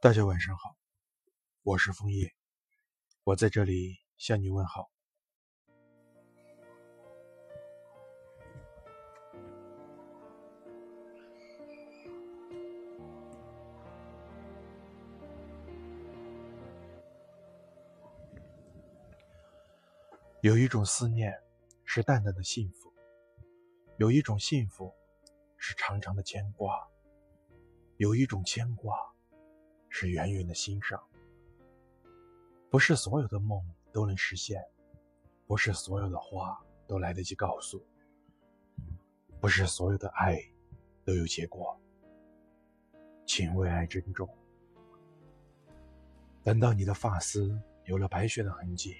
大家晚上好，我是枫叶，我在这里向你问好。有一种思念是淡淡的幸福，有一种幸福是长长的牵挂，有一种牵挂。是远远的欣赏。不是所有的梦都能实现，不是所有的话都来得及告诉，不是所有的爱都有结果。请为爱珍重。等到你的发丝有了白雪的痕迹，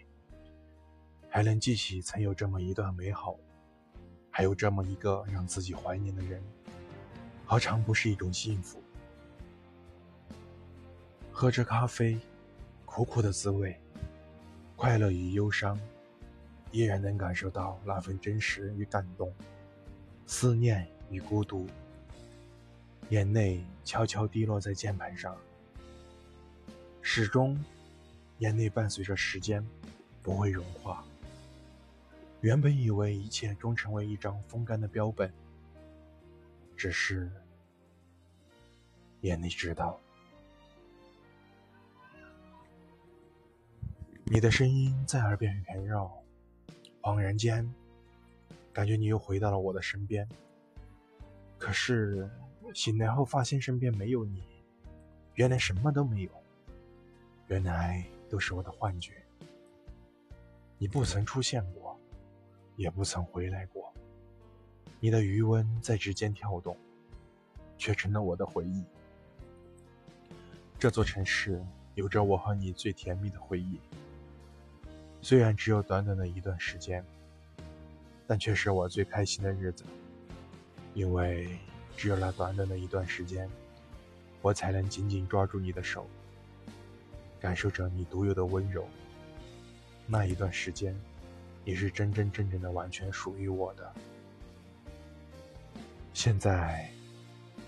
还能记起曾有这么一段美好，还有这么一个让自己怀念的人，何尝不是一种幸福？喝着咖啡，苦苦的滋味，快乐与忧伤，依然能感受到那份真实与感动，思念与孤独，眼泪悄悄滴落在键盘上，始终，眼泪伴随着时间，不会融化。原本以为一切终成为一张风干的标本，只是，眼泪知道。你的声音在耳边环绕，恍然间，感觉你又回到了我的身边。可是醒来后发现身边没有你，原来什么都没有，原来都是我的幻觉。你不曾出现过，也不曾回来过。你的余温在指尖跳动，却成了我的回忆。这座城市有着我和你最甜蜜的回忆。虽然只有短短的一段时间，但却是我最开心的日子。因为只有那短短的一段时间，我才能紧紧抓住你的手，感受着你独有的温柔。那一段时间，你是真真正正的完全属于我的。现在，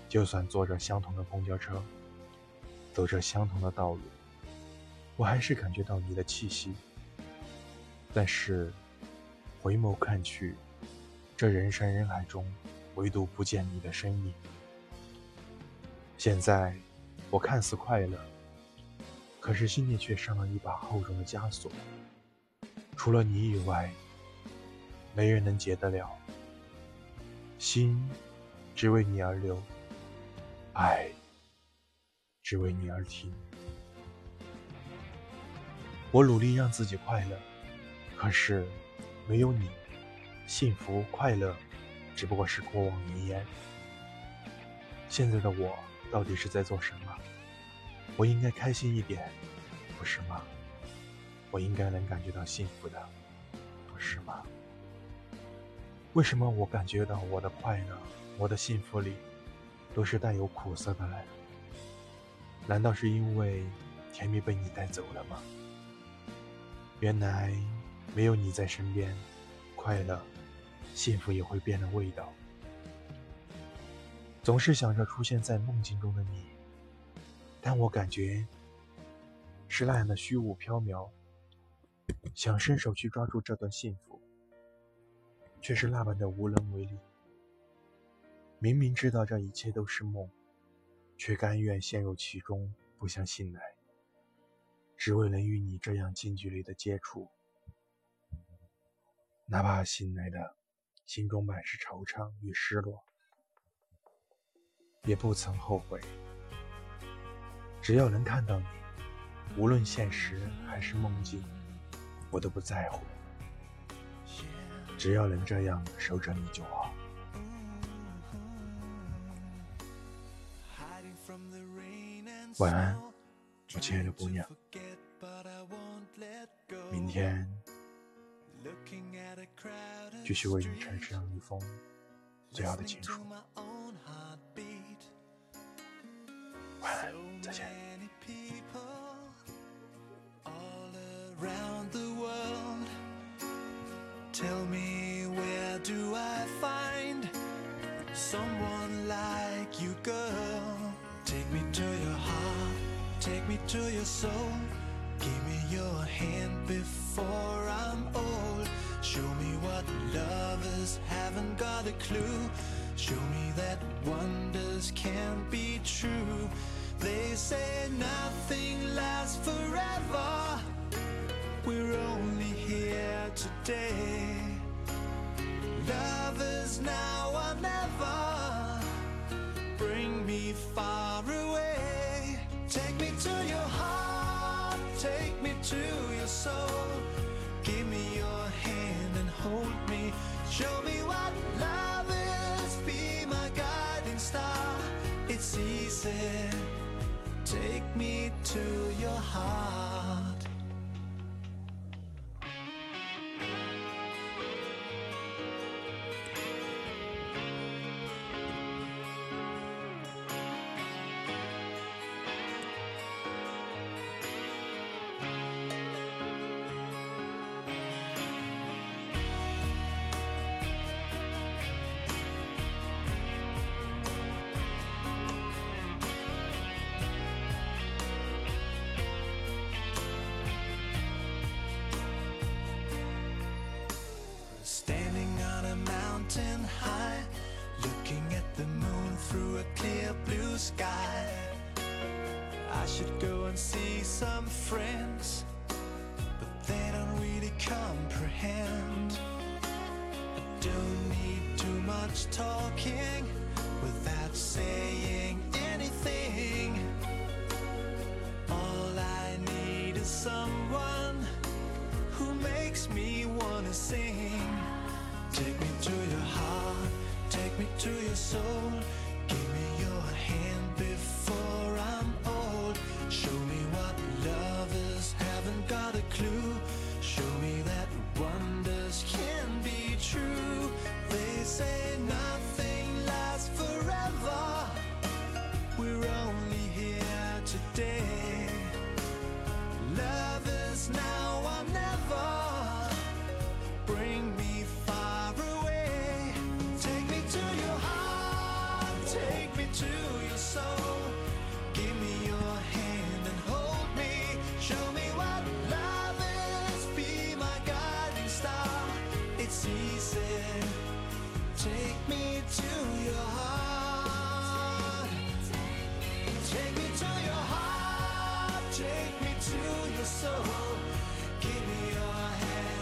就算坐着相同的公交车，走着相同的道路，我还是感觉到你的气息。但是，回眸看去，这人山人海中，唯独不见你的身影。现在，我看似快乐，可是心里却上了一把厚重的枷锁。除了你以外，没人能解得了。心，只为你而流；爱，只为你而停。我努力让自己快乐。可是，没有你，幸福快乐只不过是过往云烟。现在的我到底是在做什么？我应该开心一点，不是吗？我应该能感觉到幸福的，不是吗？为什么我感觉到我的快乐、我的幸福里都是带有苦涩的呢？难道是因为甜蜜被你带走了吗？原来。没有你在身边，快乐、幸福也会变了味道。总是想着出现在梦境中的你，但我感觉是那样的虚无缥缈。想伸手去抓住这段幸福，却是那般的无能为力。明明知道这一切都是梦，却甘愿陷入其中，不想醒来，只为能与你这样近距离的接触。哪怕醒来的心中满是惆怅与失落，也不曾后悔。只要能看到你，无论现实还是梦境，我都不在乎。只要能这样守着你就好。晚安，我亲爱的姑娘。明天。继续为你呈上一封最好的情书。晚安，再见。Tell me where do I find someone like you, girl? Take me to your heart. to your soul. Clue. Show me that wonders can't be true. They say nothing lasts forever. We're only here today. Lovers now or never. Bring me far away. Take me to your heart. Take me to your soul. Through a clear blue sky. I should go and see some friends, but they don't really comprehend. I don't need too much talking without saying anything. All I need is someone who makes me wanna sing. Take me to your heart, take me to your soul. Give me your hand before Easy. Take me to your heart. Take me to your heart, take me to your soul. Give me your hand